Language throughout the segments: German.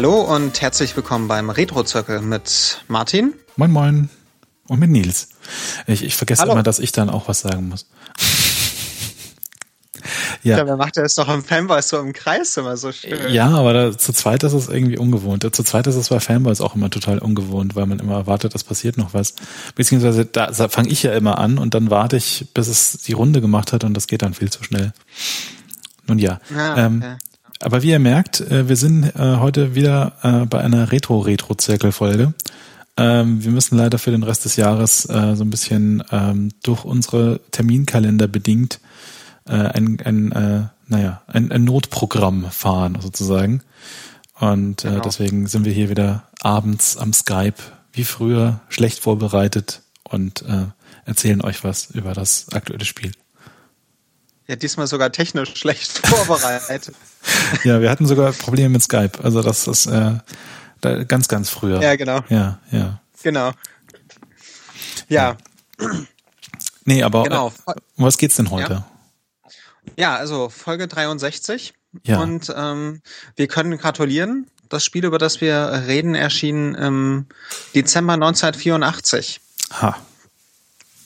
Hallo und herzlich willkommen beim Retro-Zirkel mit Martin. Moin Moin. Und mit Nils. Ich, ich vergesse Hallo. immer, dass ich dann auch was sagen muss. ja. wer macht das doch im Fanboys so im Kreis immer so schön. Ja, aber da, zu zweit ist es irgendwie ungewohnt. Zu zweit ist es bei Fanboys auch immer total ungewohnt, weil man immer erwartet, es passiert noch was. Beziehungsweise da fange ich ja immer an und dann warte ich, bis es die Runde gemacht hat und das geht dann viel zu schnell. Nun ja. Ah, okay. ähm, aber wie ihr merkt, äh, wir sind äh, heute wieder äh, bei einer Retro-Retro-Zirkel-Folge. Ähm, wir müssen leider für den Rest des Jahres so ein bisschen ähm, durch unsere Terminkalender bedingt ein, ein, naja, ein, ein Notprogramm fahren sozusagen. Und genau. deswegen sind wir hier wieder abends am Skype, wie früher, schlecht vorbereitet und äh, erzählen euch was über das aktuelle Spiel. Ja, diesmal sogar technisch schlecht vorbereitet. Ja, wir hatten sogar Probleme mit Skype. Also das ist äh, ganz, ganz früher. Ja, genau. Ja, ja. Genau. Ja. Nee, aber genau. Äh, um was geht's denn heute? Ja, ja also Folge 63. Ja. Und ähm, wir können gratulieren. Das Spiel, über das wir reden, erschien im Dezember 1984. Ha.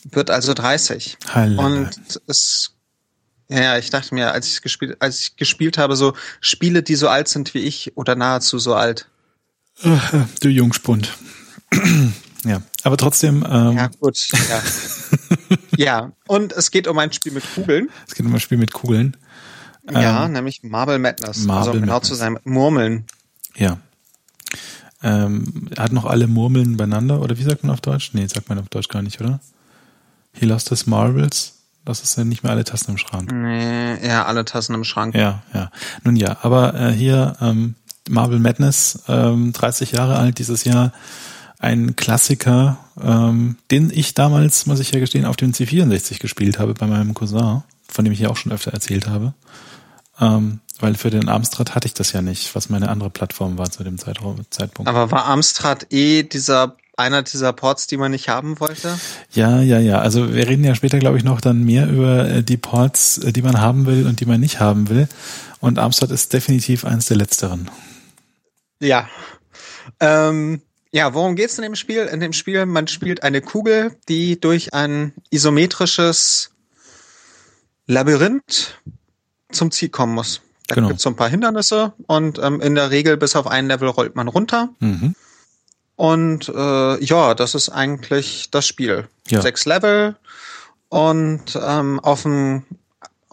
Wird also 30. Hallo. Und es ja, ich dachte mir, als ich gespielt, als ich gespielt habe, so Spiele, die so alt sind wie ich oder nahezu so alt. Ach, du Jungspund. ja, aber trotzdem. Ähm ja, gut. Ja. ja, und es geht um ein Spiel mit Kugeln. Es geht um ein Spiel mit Kugeln. Ja, ähm, nämlich Marble Madness. Marble also um genau Madness. zu sein, Murmeln. Ja. Ähm, hat noch alle Murmeln beieinander, oder wie sagt man auf Deutsch? Nee, sagt man auf Deutsch gar nicht, oder? He lost his marbles. Das ist ja nicht mehr alle Tassen im Schrank. Nee, ja, alle Tassen im Schrank. Ja, ja. Nun ja, aber äh, hier ähm, Marvel Madness, ähm, 30 Jahre alt dieses Jahr, ein Klassiker, ähm, den ich damals, muss ich ja gestehen, auf dem C64 gespielt habe bei meinem Cousin, von dem ich ja auch schon öfter erzählt habe. Ähm, weil für den Amstrad hatte ich das ja nicht, was meine andere Plattform war zu dem Zeitpunkt. Aber war Amstrad eh dieser einer dieser Ports, die man nicht haben wollte? Ja, ja, ja. Also wir reden ja später, glaube ich, noch dann mehr über äh, die Ports, äh, die man haben will und die man nicht haben will. Und Amstrad ist definitiv eins der letzteren. Ja. Ähm, ja, worum geht's in dem Spiel? In dem Spiel, man spielt eine Kugel, die durch ein isometrisches Labyrinth zum Ziel kommen muss. Da genau. gibt's so ein paar Hindernisse und ähm, in der Regel bis auf ein Level rollt man runter. Mhm. Und äh, ja, das ist eigentlich das Spiel. Ja. Sechs Level und ähm, auf dem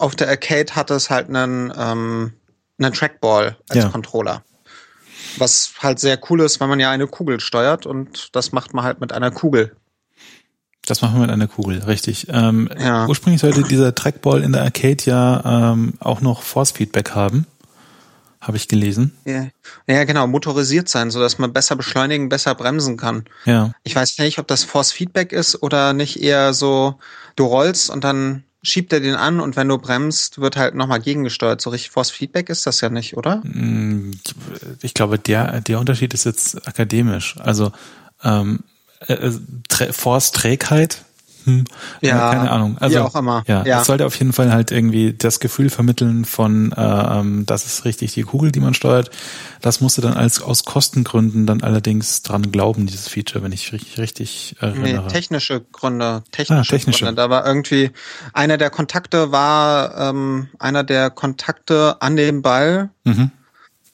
auf der Arcade hat es halt einen, ähm, einen Trackball als ja. Controller. Was halt sehr cool ist, weil man ja eine Kugel steuert und das macht man halt mit einer Kugel. Das machen wir mit einer Kugel, richtig. Ähm, ja. Ursprünglich sollte dieser Trackball in der Arcade ja ähm, auch noch Force Feedback haben habe ich gelesen. Ja. ja, genau, motorisiert sein, so dass man besser beschleunigen, besser bremsen kann. Ja. Ich weiß nicht, ob das Force Feedback ist oder nicht eher so, du rollst und dann schiebt er den an und wenn du bremst, wird halt nochmal gegengesteuert. So richtig Force Feedback ist das ja nicht, oder? Mm, ich glaube, der, der Unterschied ist jetzt akademisch. Also ähm, äh, äh Force Trägheit hm, ja, keine Ahnung. Also, wie auch immer. Ja, ja, es sollte auf jeden Fall halt irgendwie das Gefühl vermitteln von, äh, ähm, das ist richtig die Kugel, die man steuert. Das musste dann als aus Kostengründen dann allerdings dran glauben, dieses Feature, wenn ich richtig, richtig erinnere. Nee, technische Gründe. Technische, ah, technische. Gründe. Da war irgendwie einer der Kontakte war ähm, einer der Kontakte an dem Ball. Mhm.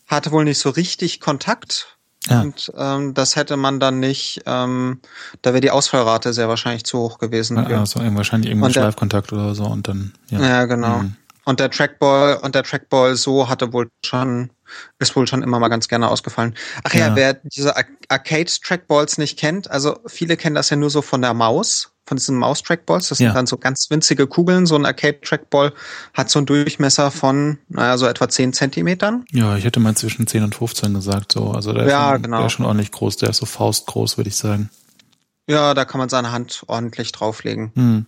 Hatte wohl nicht so richtig Kontakt ja. Und ähm, das hätte man dann nicht, ähm, da wäre die Ausfallrate sehr wahrscheinlich zu hoch gewesen. Ja, also wahrscheinlich irgendein Schleifkontakt oder so und dann. Ja, ja genau. Mhm. Und der Trackball und der Trackball so hatte wohl schon ist wohl schon immer mal ganz gerne ausgefallen. Ach ja, ja wer diese Arcade Trackballs nicht kennt, also viele kennen das ja nur so von der Maus von diesen Mouse-Trackballs. Das ja. sind dann so ganz winzige Kugeln. So ein Arcade-Trackball hat so einen Durchmesser von, naja, so etwa 10 Zentimetern. Ja, ich hätte mal zwischen 10 und 15 gesagt, so. Also der, ja, ist, schon, genau. der ist schon ordentlich groß. Der ist so faustgroß, würde ich sagen. Ja, da kann man seine Hand ordentlich drauflegen. Hm.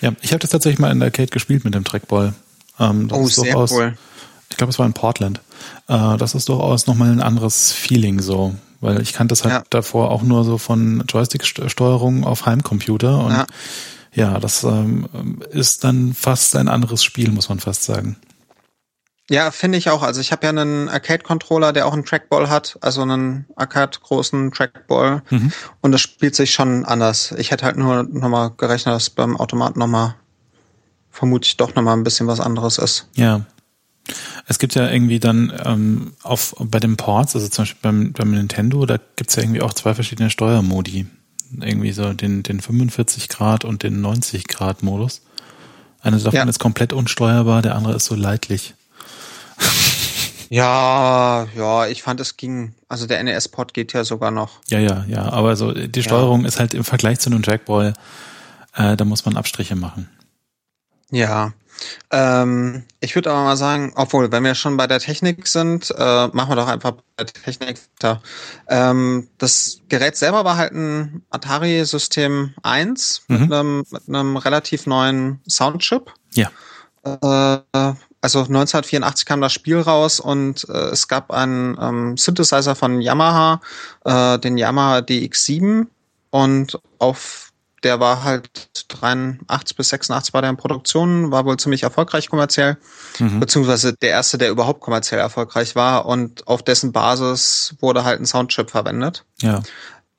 Ja, ich habe das tatsächlich mal in der Arcade gespielt mit dem Trackball. Ähm, das oh, ist sehr durchaus, cool. Ich glaube, es war in Portland. Äh, das ist durchaus nochmal ein anderes Feeling so weil ich kannte das halt ja. davor auch nur so von Joystick-Steuerung auf Heimcomputer und ja, ja das ähm, ist dann fast ein anderes Spiel, muss man fast sagen. Ja, finde ich auch. Also ich habe ja einen Arcade-Controller, der auch einen Trackball hat, also einen Arcade-großen Trackball. Mhm. Und das spielt sich schon anders. Ich hätte halt nur nochmal gerechnet, dass beim Automaten nochmal vermutlich doch nochmal ein bisschen was anderes ist. Ja. Es gibt ja irgendwie dann ähm, auf bei den Ports, also zum Beispiel beim, beim Nintendo, da gibt's ja irgendwie auch zwei verschiedene Steuermodi. Irgendwie so den, den 45 Grad und den 90 Grad Modus. Einer davon ja. ist komplett unsteuerbar, der andere ist so leidlich. Ja, ja, ich fand es ging, also der NES-Port geht ja sogar noch. Ja, ja, ja, aber so die Steuerung ja. ist halt im Vergleich zu einem Trackball, äh, da muss man Abstriche machen. Ja, ähm, ich würde aber mal sagen, obwohl, wenn wir schon bei der Technik sind, äh, machen wir doch einfach bei der Technik weiter. Ähm, das Gerät selber war halt ein Atari System 1 mhm. mit, einem, mit einem relativ neuen Soundchip. Ja. Äh, also 1984 kam das Spiel raus und äh, es gab einen ähm, Synthesizer von Yamaha, äh, den Yamaha DX7 und auf der war halt 83 bis 86 war der in Produktion, war wohl ziemlich erfolgreich kommerziell, mhm. beziehungsweise der erste, der überhaupt kommerziell erfolgreich war und auf dessen Basis wurde halt ein Soundchip verwendet. Ja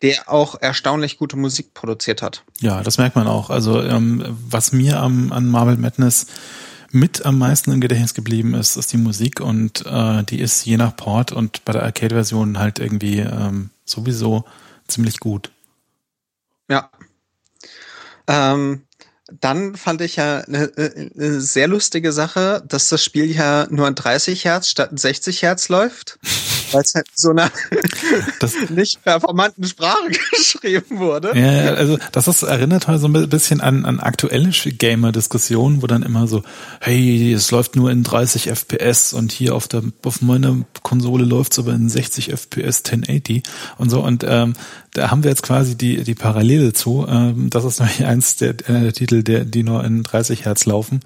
der auch erstaunlich gute Musik produziert hat. Ja, das merkt man auch. Also ähm, was mir am, an Marvel Madness mit am meisten im Gedächtnis geblieben ist, ist die Musik und äh, die ist je nach Port und bei der Arcade-Version halt irgendwie ähm, sowieso ziemlich gut. Ja. Ähm, dann fand ich ja eine, eine, sehr lustige Sache, dass das Spiel ja nur in 30 Hertz statt in 60 Hertz läuft, weil es halt so einer nicht performanten Sprache geschrieben wurde. Ja, also das ist, erinnert halt so ein bisschen an, an aktuelle Gamer-Diskussionen, wo dann immer so, hey, es läuft nur in 30 FPS und hier auf der auf meiner Konsole läuft es aber in 60 FPS 1080 und so und ähm, da haben wir jetzt quasi die, die Parallele zu. Ähm, das ist nämlich eins der, der Titel, der, die nur in 30 Hertz laufen,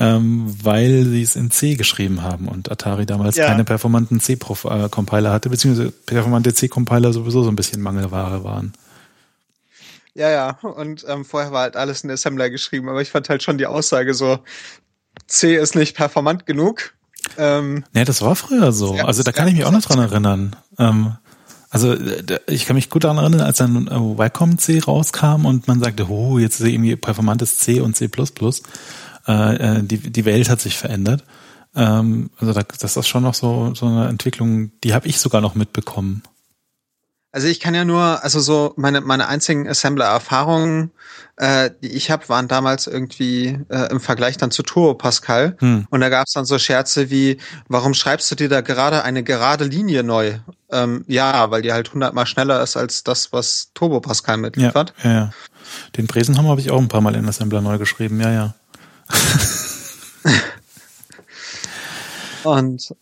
ähm, weil sie es in C geschrieben haben und Atari damals ja. keine performanten C-Compiler hatte, beziehungsweise performante C-Compiler sowieso so ein bisschen Mangelware waren. Ja, ja, und ähm, vorher war halt alles in Assembler geschrieben, aber ich fand halt schon die Aussage so, C ist nicht performant genug. Ähm, ja, das war früher so. Also da kann ich mich auch noch dran erinnern. Ähm, also ich kann mich gut daran erinnern, als dann äh, Wacom C rauskam und man sagte, oh, jetzt ist irgendwie performantes C und C++. Äh, äh, die, die Welt hat sich verändert. Ähm, also das ist schon noch so, so eine Entwicklung, die habe ich sogar noch mitbekommen. Also ich kann ja nur, also so meine meine einzigen Assembler-Erfahrungen, äh, die ich habe, waren damals irgendwie äh, im Vergleich dann zu Turbo Pascal. Hm. Und da gab es dann so Scherze wie, warum schreibst du dir da gerade eine gerade Linie neu? Ähm, ja, weil die halt hundertmal schneller ist als das, was Turbo Pascal mitliefert. Ja, ja, ja. Den Bresenhammer habe ich auch ein paar Mal in Assembler neu geschrieben, ja, ja. Und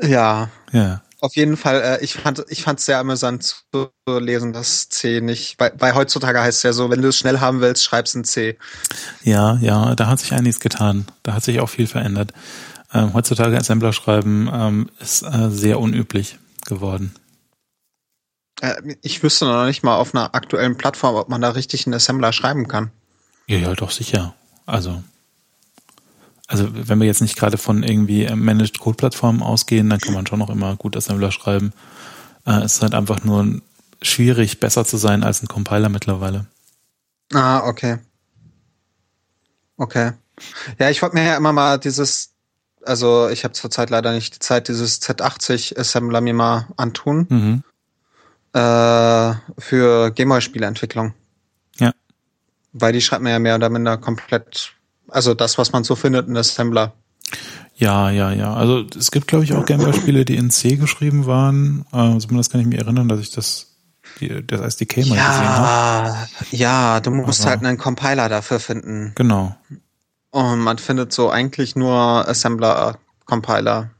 ja. Ja auf jeden Fall, äh, ich fand ich fand es sehr amüsant zu lesen, dass C nicht, weil, weil heutzutage heißt es ja so, wenn du es schnell haben willst, schreib's in C. Ja, ja, da hat sich einiges getan. Da hat sich auch viel verändert. Ähm, heutzutage Assembler schreiben ähm, ist äh, sehr unüblich geworden. Äh, ich wüsste noch nicht mal auf einer aktuellen Plattform, ob man da richtig einen Assembler schreiben kann. Ja, ja, doch sicher. Also also wenn wir jetzt nicht gerade von irgendwie Managed Code Plattformen ausgehen, dann kann man schon noch immer gut Assembler schreiben. Äh, es ist halt einfach nur schwierig, besser zu sein als ein Compiler mittlerweile. Ah, okay. Okay. Ja, ich wollte mir ja immer mal dieses, also ich habe zurzeit leider nicht die Zeit, dieses Z80 Assembler mir mal antun. Mhm. Äh, für Gameboy-Spieleentwicklung. Ja. Weil die schreibt mir ja mehr oder minder komplett also das, was man so findet in Assembler. Ja, ja, ja. Also es gibt, glaube ich, auch Gameboy-Spiele, die in C geschrieben waren. Äh, zumindest kann ich mich erinnern, dass ich das, die, das SDK mal ja, gesehen habe. Ja, du musst Aber, halt einen Compiler dafür finden. Genau. Und man findet so eigentlich nur Assembler-Compiler.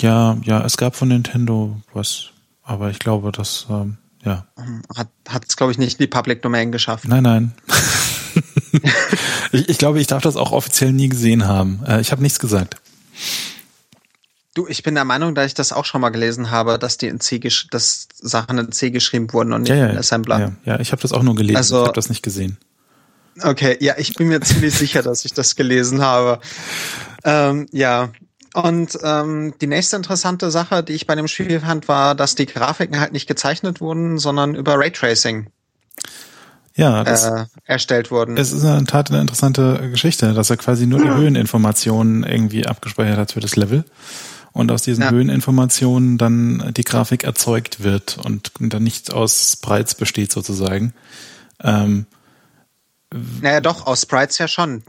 Ja, ja, es gab von Nintendo was, aber ich glaube, das, ähm, ja. Hat, hat es, glaube ich, nicht die Public Domain geschafft. Nein, nein. ich, ich, glaube, ich darf das auch offiziell nie gesehen haben. Äh, ich habe nichts gesagt. Du, ich bin der Meinung, dass ich das auch schon mal gelesen habe, dass die in C dass Sachen in C geschrieben wurden und nicht ja, ja, in Assembler. Ja, ja ich habe das auch nur gelesen, also, ich habe das nicht gesehen. Okay, ja, ich bin mir ziemlich sicher, dass ich das gelesen habe. Ähm, ja, und ähm, die nächste interessante Sache, die ich bei dem Spiel fand, war, dass die Grafiken halt nicht gezeichnet wurden, sondern über Raytracing ja, das, äh, erstellt wurden. Es ist in der Tat eine interessante Geschichte, dass er quasi nur die Höheninformationen irgendwie abgespeichert hat für das Level und aus diesen ja. Höheninformationen dann die Grafik erzeugt wird und dann nicht aus Sprites besteht sozusagen. Ähm, naja, doch, aus Sprites ja schon.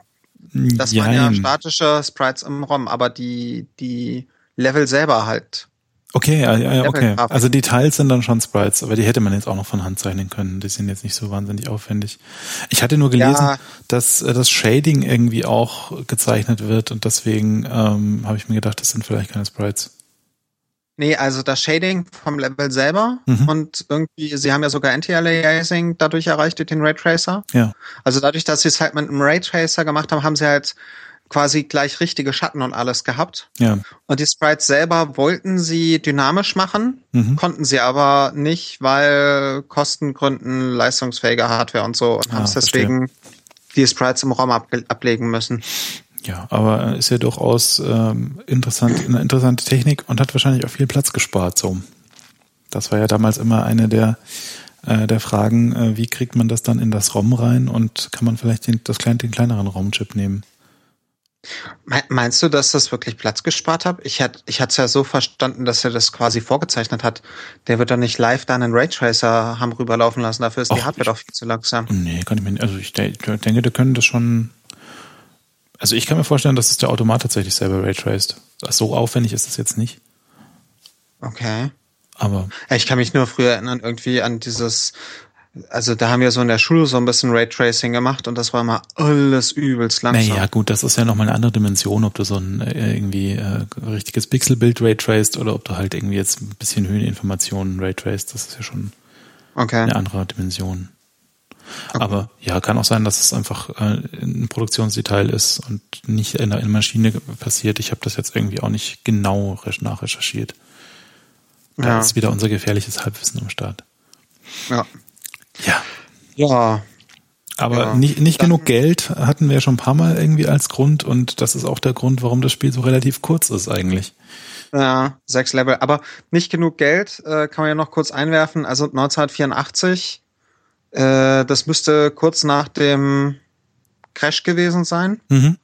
Das Jein. waren ja statische Sprites im ROM, aber die, die Level selber halt. Okay, ja, ja, okay. Also die Teils sind dann schon Sprites, aber die hätte man jetzt auch noch von Hand zeichnen können. Die sind jetzt nicht so wahnsinnig aufwendig. Ich hatte nur gelesen, ja. dass äh, das Shading irgendwie auch gezeichnet wird und deswegen ähm, habe ich mir gedacht, das sind vielleicht keine Sprites. Nee, also das Shading vom Level selber mhm. und irgendwie, sie haben ja sogar Anti-Aliasing dadurch erreicht durch den Raytracer. Ja. Also dadurch, dass sie es halt mit einem Raytracer gemacht haben, haben sie halt quasi gleich richtige Schatten und alles gehabt. Ja. Und die Sprites selber wollten sie dynamisch machen, mhm. konnten sie aber nicht, weil Kostengründen, leistungsfähige Hardware und so und ah, haben es deswegen die Sprites im Raum ablegen müssen. Ja, aber ist ja durchaus ähm, interessant, eine interessante Technik und hat wahrscheinlich auch viel Platz gespart. So, das war ja damals immer eine der äh, der Fragen, äh, wie kriegt man das dann in das ROM rein und kann man vielleicht den, das klein, den kleineren ROM-Chip nehmen? Meinst du, dass das wirklich Platz gespart hat? Ich hatte ich es ja so verstanden, dass er das quasi vorgezeichnet hat. Der wird doch nicht live da einen Raytracer haben rüberlaufen lassen. Dafür ist Och, die Hardware doch viel zu langsam. Nee, kann ich mir nicht. Also ich denke, die können das schon also ich kann mir vorstellen, dass es der Automat tatsächlich selber raytraced. So aufwendig ist das jetzt nicht. Okay. Aber. Ich kann mich nur früher erinnern, irgendwie an dieses, also da haben wir so in der Schule so ein bisschen Raytracing gemacht und das war immer alles übelst langsam. Naja, gut, das ist ja nochmal eine andere Dimension, ob du so ein äh, irgendwie äh, richtiges Pixelbild raytraced oder ob du halt irgendwie jetzt ein bisschen Höheninformationen raytraced. Das ist ja schon okay. eine andere Dimension. Aber ja, kann auch sein, dass es einfach äh, ein Produktionsdetail ist und nicht in der Maschine passiert. Ich habe das jetzt irgendwie auch nicht genau nachrecherchiert. Da ja. ist wieder unser gefährliches Halbwissen am Start. Ja. Ja. Ja. Aber ja. nicht, nicht genug Geld hatten wir ja schon ein paar Mal irgendwie als Grund und das ist auch der Grund, warum das Spiel so relativ kurz ist eigentlich. Ja, sechs Level. Aber nicht genug Geld äh, kann man ja noch kurz einwerfen. Also 1984 äh, das müsste kurz nach dem Crash gewesen sein. Mhm.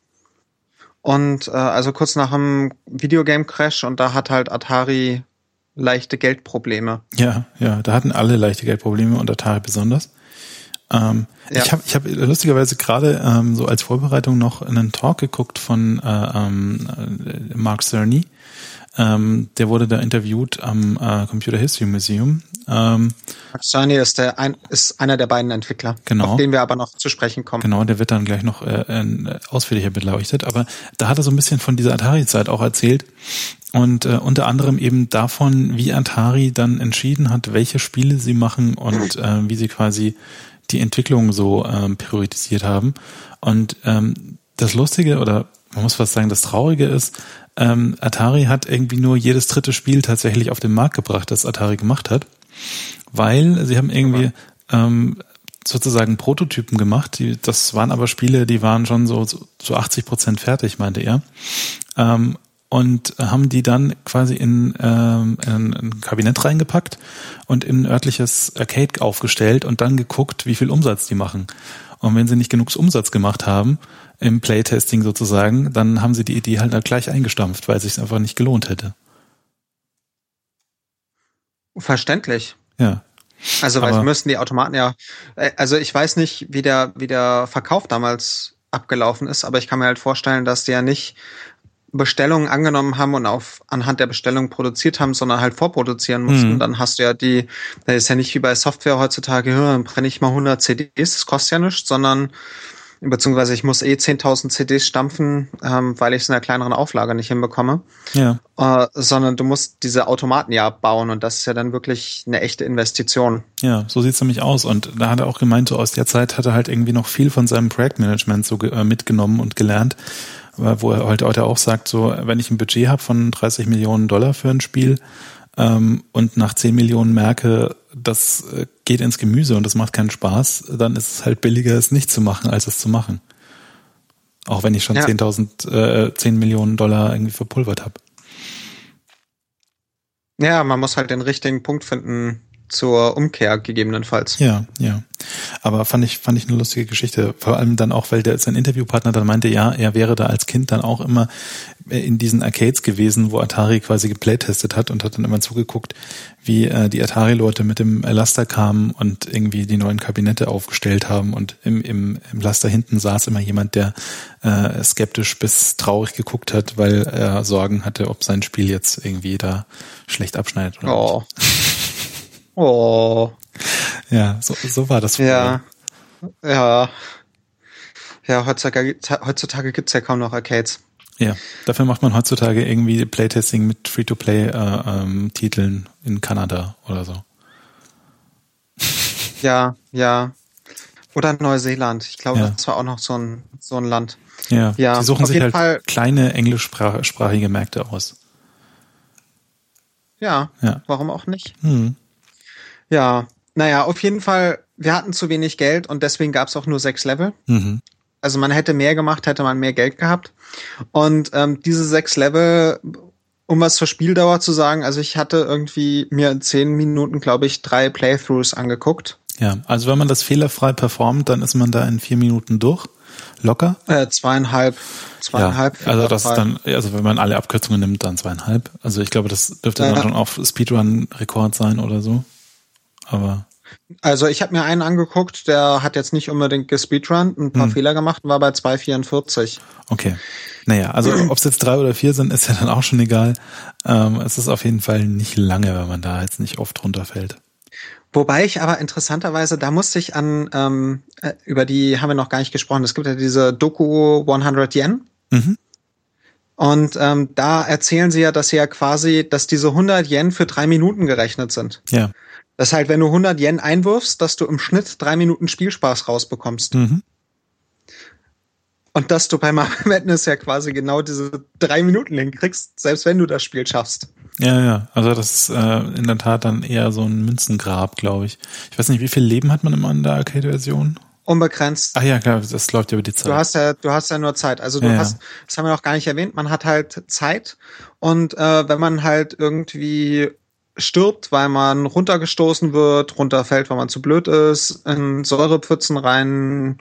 Und äh, also kurz nach dem Videogame-Crash und da hat halt Atari leichte Geldprobleme. Ja, ja, da hatten alle leichte Geldprobleme und Atari besonders. Ähm, ja. Ich habe ich hab lustigerweise gerade ähm, so als Vorbereitung noch einen Talk geguckt von äh, ähm, äh, Mark Cerny. Ähm, der wurde da interviewt am äh, Computer History Museum ähm, Shiny ist, der ein, ist einer der beiden Entwickler, genau. auf den wir aber noch zu sprechen kommen. Genau, der wird dann gleich noch äh, äh, ausführlicher beleuchtet. Aber da hat er so ein bisschen von dieser Atari-Zeit auch erzählt und äh, unter anderem eben davon, wie Atari dann entschieden hat, welche Spiele sie machen und äh, wie sie quasi die Entwicklung so ähm, priorisiert haben. Und ähm, das Lustige oder man muss fast sagen, das Traurige ist, ähm, Atari hat irgendwie nur jedes dritte Spiel tatsächlich auf den Markt gebracht, das Atari gemacht hat weil sie haben irgendwie ähm, sozusagen Prototypen gemacht. Die, das waren aber Spiele, die waren schon so so 80 Prozent fertig, meinte er. Ähm, und haben die dann quasi in, ähm, in ein Kabinett reingepackt und in ein örtliches Arcade aufgestellt und dann geguckt, wie viel Umsatz die machen. Und wenn sie nicht genug Umsatz gemacht haben, im Playtesting sozusagen, dann haben sie die Idee halt gleich eingestampft, weil es sich einfach nicht gelohnt hätte. Verständlich. Ja. Also, weil müssten die Automaten ja, äh, also ich weiß nicht, wie der, wie der Verkauf damals abgelaufen ist, aber ich kann mir halt vorstellen, dass die ja nicht Bestellungen angenommen haben und auf anhand der Bestellung produziert haben, sondern halt vorproduzieren mussten. Mhm. Dann hast du ja die, das ist ja nicht wie bei Software heutzutage, dann brenne ich mal 100 CDs, das kostet ja nichts, sondern beziehungsweise ich muss eh 10.000 CDs stampfen, ähm, weil ich es in einer kleineren Auflage nicht hinbekomme. Ja. Äh, sondern du musst diese Automaten ja bauen und das ist ja dann wirklich eine echte Investition. Ja, so sieht's nämlich aus. Und da hat er auch gemeint, so aus der Zeit hat er halt irgendwie noch viel von seinem Projektmanagement so äh, mitgenommen und gelernt, wo er halt heute auch sagt, so wenn ich ein Budget habe von 30 Millionen Dollar für ein Spiel, ähm, und nach 10 Millionen merke, das äh, geht ins Gemüse und das macht keinen Spaß, dann ist es halt billiger, es nicht zu machen, als es zu machen. Auch wenn ich schon ja. 10.000, äh, 10 Millionen Dollar irgendwie verpulvert habe. Ja, man muss halt den richtigen Punkt finden, zur Umkehr gegebenenfalls. Ja, ja. Aber fand ich, fand ich eine lustige Geschichte. Vor allem dann auch, weil der sein Interviewpartner dann meinte, ja, er wäre da als Kind dann auch immer in diesen Arcades gewesen, wo Atari quasi geplaytestet hat und hat dann immer zugeguckt, wie äh, die Atari-Leute mit dem Laster kamen und irgendwie die neuen Kabinette aufgestellt haben. Und im, im, im Laster hinten saß immer jemand, der äh, skeptisch bis traurig geguckt hat, weil er Sorgen hatte, ob sein Spiel jetzt irgendwie da schlecht abschneidet oder oh. nicht. Oh. Ja, so, so war das. Ja. Ja. Ja, heutzutage, heutzutage gibt's ja kaum noch Arcades. Ja, dafür macht man heutzutage irgendwie Playtesting mit Free-to-Play-Titeln äh, ähm, in Kanada oder so. Ja, ja. Oder Neuseeland. Ich glaube, ja. das war auch noch so ein, so ein Land. Ja, ja die suchen sich halt Fall. kleine englischsprachige Märkte aus. Ja, ja, warum auch nicht? Hm. Ja, naja, auf jeden Fall, wir hatten zu wenig Geld und deswegen gab es auch nur sechs Level. Mhm. Also man hätte mehr gemacht, hätte man mehr Geld gehabt. Und ähm, diese sechs Level, um was zur Spieldauer zu sagen, also ich hatte irgendwie mir in zehn Minuten, glaube ich, drei Playthroughs angeguckt. Ja, also wenn man das fehlerfrei performt, dann ist man da in vier Minuten durch. Locker? Äh, zweieinhalb. Zweieinhalb. Ja, also das ist dann, also wenn man alle Abkürzungen nimmt, dann zweieinhalb. Also ich glaube, das dürfte ja. dann schon auf Speedrun-Rekord sein oder so aber. Also ich habe mir einen angeguckt, der hat jetzt nicht unbedingt gespeedrun, ein paar hm. Fehler gemacht und war bei 2,44. Okay. Naja, also ob es jetzt drei oder vier sind, ist ja dann auch schon egal. Ähm, es ist auf jeden Fall nicht lange, wenn man da jetzt nicht oft runterfällt. Wobei ich aber interessanterweise, da musste ich an, ähm, äh, über die haben wir noch gar nicht gesprochen, es gibt ja diese Doku 100 Yen. Mhm. Und ähm, da erzählen sie ja, dass sie ja quasi, dass diese 100 Yen für drei Minuten gerechnet sind. Ja. Das halt, wenn du 100 Yen einwirfst, dass du im Schnitt drei Minuten Spielspaß rausbekommst. Mhm. Und dass du bei Marvel Madness ja quasi genau diese drei Minuten hinkriegst, selbst wenn du das Spiel schaffst. Ja, ja. Also das ist äh, in der Tat dann eher so ein Münzengrab, glaube ich. Ich weiß nicht, wie viel Leben hat man immer in der Arcade-Version? Unbegrenzt. Ach ja, klar, das läuft ja über die Zeit. Du hast ja, du hast ja nur Zeit. Also du ja, hast, das haben wir noch gar nicht erwähnt, man hat halt Zeit. Und äh, wenn man halt irgendwie stirbt, weil man runtergestoßen wird, runterfällt, weil man zu blöd ist, in Säurepfützen rein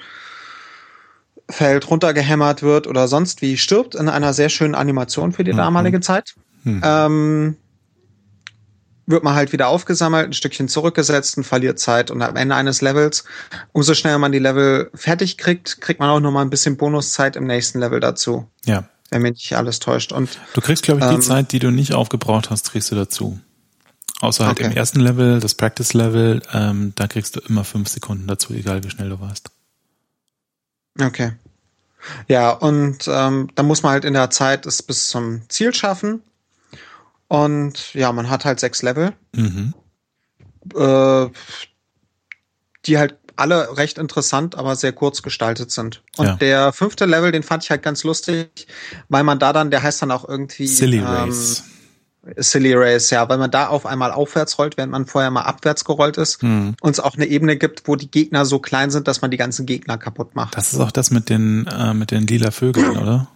fällt, runtergehämmert wird oder sonst wie stirbt in einer sehr schönen Animation für die mhm. damalige Zeit. Mhm. Ähm, wird man halt wieder aufgesammelt, ein Stückchen zurückgesetzt und verliert Zeit. Und am Ende eines Levels, umso schneller man die Level fertig kriegt, kriegt man auch noch mal ein bisschen Bonuszeit im nächsten Level dazu. Ja. Wenn mich nicht alles täuscht. Und du kriegst, glaube ich, die ähm, Zeit, die du nicht aufgebraucht hast, kriegst du dazu. Außer halt okay. im ersten Level, das Practice-Level, ähm, da kriegst du immer fünf Sekunden dazu, egal wie schnell du warst. Okay. Ja, und ähm, da muss man halt in der Zeit es bis zum Ziel schaffen. Und ja, man hat halt sechs Level, mhm. äh, die halt alle recht interessant, aber sehr kurz gestaltet sind. Und ja. der fünfte Level, den fand ich halt ganz lustig, weil man da dann, der heißt dann auch irgendwie Silly ähm, Race. Silly Race, ja, weil man da auf einmal aufwärts rollt, während man vorher mal abwärts gerollt ist hm. und es auch eine Ebene gibt, wo die Gegner so klein sind, dass man die ganzen Gegner kaputt macht. Das ist auch das mit den äh, mit den lila Vögeln, oder?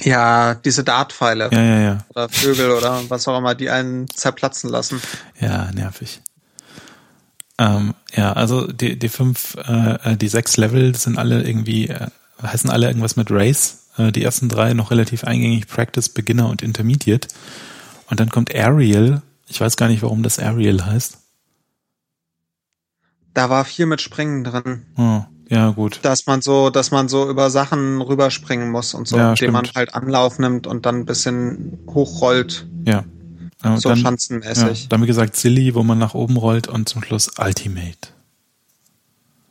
Ja, diese Dartpfeile. Ja, ja, ja. Oder Vögel oder was auch immer, die einen zerplatzen lassen. Ja, nervig. Ähm, ja, also die, die fünf, äh, die sechs Level sind alle irgendwie, äh, heißen alle irgendwas mit Race. Äh, die ersten drei noch relativ eingängig, Practice, Beginner und Intermediate. Und dann kommt Ariel. Ich weiß gar nicht, warum das Ariel heißt. Da war viel mit Springen drin. Oh, ja, gut. Dass man so, dass man so über Sachen rüberspringen muss und so, ja, indem man halt Anlauf nimmt und dann ein bisschen hochrollt. Ja. ja so dann, schanzenmäßig. Ja, dann wie gesagt Silly, wo man nach oben rollt und zum Schluss Ultimate.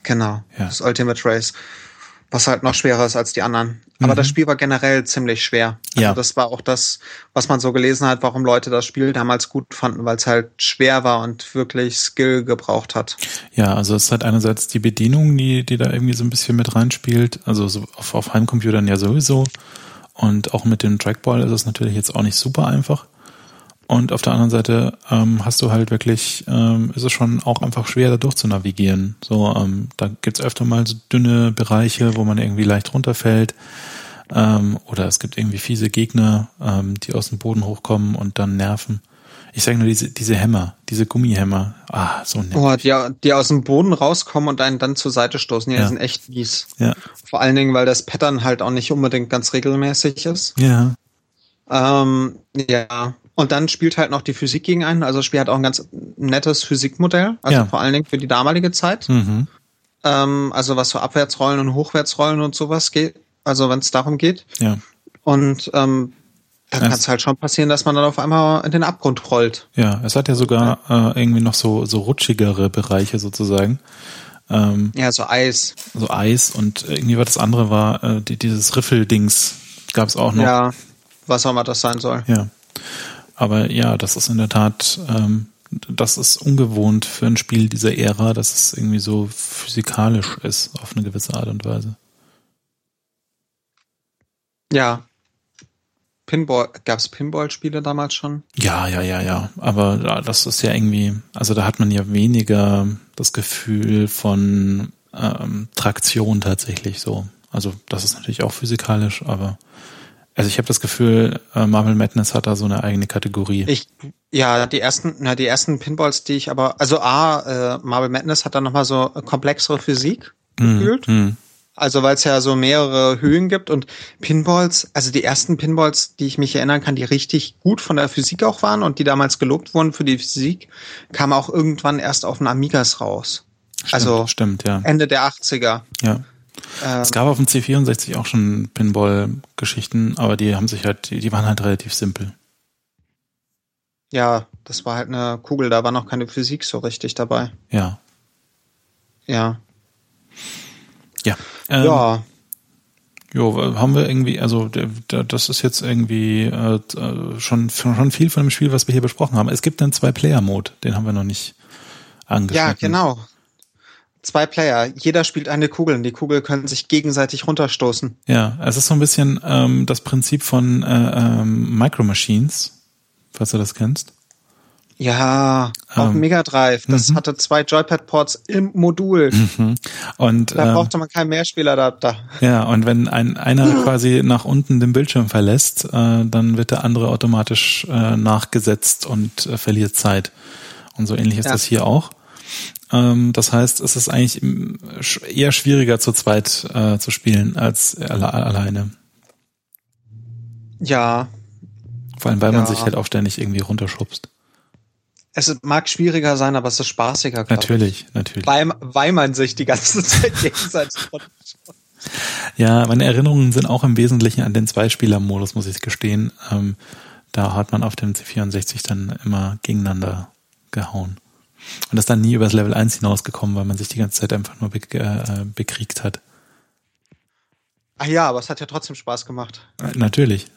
Genau. Ja. Das Ultimate Race was halt noch schwerer ist als die anderen. Aber mhm. das Spiel war generell ziemlich schwer. Also ja. das war auch das, was man so gelesen hat, warum Leute das Spiel damals gut fanden, weil es halt schwer war und wirklich Skill gebraucht hat. Ja, also es hat einerseits die Bedienung, die, die da irgendwie so ein bisschen mit reinspielt, also so auf, auf Heimcomputern ja sowieso. Und auch mit dem Trackball ist es natürlich jetzt auch nicht super einfach. Und auf der anderen Seite ähm, hast du halt wirklich, ähm, ist es schon auch einfach schwer, da durch zu navigieren. So, ähm, da gibt's öfter mal so dünne Bereiche, wo man irgendwie leicht runterfällt. Ähm, oder es gibt irgendwie fiese Gegner, ähm, die aus dem Boden hochkommen und dann nerven. Ich sage nur diese, diese Hämmer, diese Gummihämmer. Ah, so nett. Oh, die, die aus dem Boden rauskommen und einen dann zur Seite stoßen. Ja, ja. die sind echt mies. Ja. Vor allen Dingen, weil das Pattern halt auch nicht unbedingt ganz regelmäßig ist. Ja. Ähm, ja. Und dann spielt halt noch die Physik gegen einen. Also das Spiel hat auch ein ganz nettes Physikmodell. Also ja. vor allen Dingen für die damalige Zeit. Mhm. Ähm, also was so Abwärtsrollen und Hochwärtsrollen und sowas geht. Also wenn es darum geht. Ja. Und ähm, da kann es halt schon passieren, dass man dann auf einmal in den Abgrund rollt. Ja, es hat ja sogar äh, irgendwie noch so, so rutschigere Bereiche sozusagen. Ähm, ja, so Eis. So Eis und irgendwie was das andere war, äh, die, dieses Riffeldings gab es auch noch. Ja, was auch immer das sein soll. Ja. Aber ja, das ist in der Tat, ähm, das ist ungewohnt für ein Spiel dieser Ära, dass es irgendwie so physikalisch ist auf eine gewisse Art und Weise. Ja, Pinball, gab es Pinball-Spiele damals schon? Ja, ja, ja, ja. Aber das ist ja irgendwie, also da hat man ja weniger das Gefühl von ähm, Traktion tatsächlich so. Also das ist natürlich auch physikalisch, aber also ich habe das Gefühl, äh, Marvel Madness hat da so eine eigene Kategorie. Ich, ja, die ersten, na, die ersten Pinballs, die ich aber, also A, äh, Marvel Madness hat da nochmal so komplexere Physik mhm, gefühlt. Mm, also weil es ja so mehrere Höhen gibt und Pinballs, also die ersten Pinballs, die ich mich erinnern kann, die richtig gut von der Physik auch waren und die damals gelobt wurden für die Physik, kamen auch irgendwann erst auf den Amigas raus. Stimmt, also stimmt, ja. Ende der 80er. Ja. Ähm, es gab auf dem C64 auch schon Pinball-Geschichten, aber die haben sich halt, die waren halt relativ simpel. Ja, das war halt eine Kugel, da war noch keine Physik so richtig dabei. Ja. Ja. Ja. Ähm, ja. Jo, haben wir irgendwie, also das ist jetzt irgendwie äh, schon, schon viel von dem Spiel, was wir hier besprochen haben. Es gibt einen Zwei-Player-Mode, den haben wir noch nicht angeschnitten. Ja, genau. Zwei Player, jeder spielt eine Kugel und die Kugel können sich gegenseitig runterstoßen. Ja, es ist so ein bisschen ähm, das Prinzip von äh, ähm, Micro Machines, falls du das kennst. Ja, auf ähm, Mega Drive. Das -hmm. hatte zwei Joypad-Ports im Modul. Mhm. Und da ähm, brauchte man keinen Mehrspieladapter. Ja, und wenn ein, einer quasi nach unten den Bildschirm verlässt, äh, dann wird der andere automatisch äh, nachgesetzt und äh, verliert Zeit. Und so ähnlich ist ja. das hier auch. Ähm, das heißt, es ist eigentlich eher schwieriger zu zweit äh, zu spielen als alle, alleine. Ja. Vor allem, weil ja. man sich halt auch ständig irgendwie runterschubst. Es mag schwieriger sein, aber es ist spaßiger. Natürlich, ich. natürlich. Weil, weil man sich die ganze Zeit gegenseitig Ja, meine Erinnerungen sind auch im Wesentlichen an den Zweispieler-Modus, muss ich gestehen. Ähm, da hat man auf dem C64 dann immer gegeneinander gehauen. Und ist dann nie übers Level 1 hinausgekommen, weil man sich die ganze Zeit einfach nur be äh, bekriegt hat. Ach ja, aber es hat ja trotzdem Spaß gemacht. Äh, natürlich.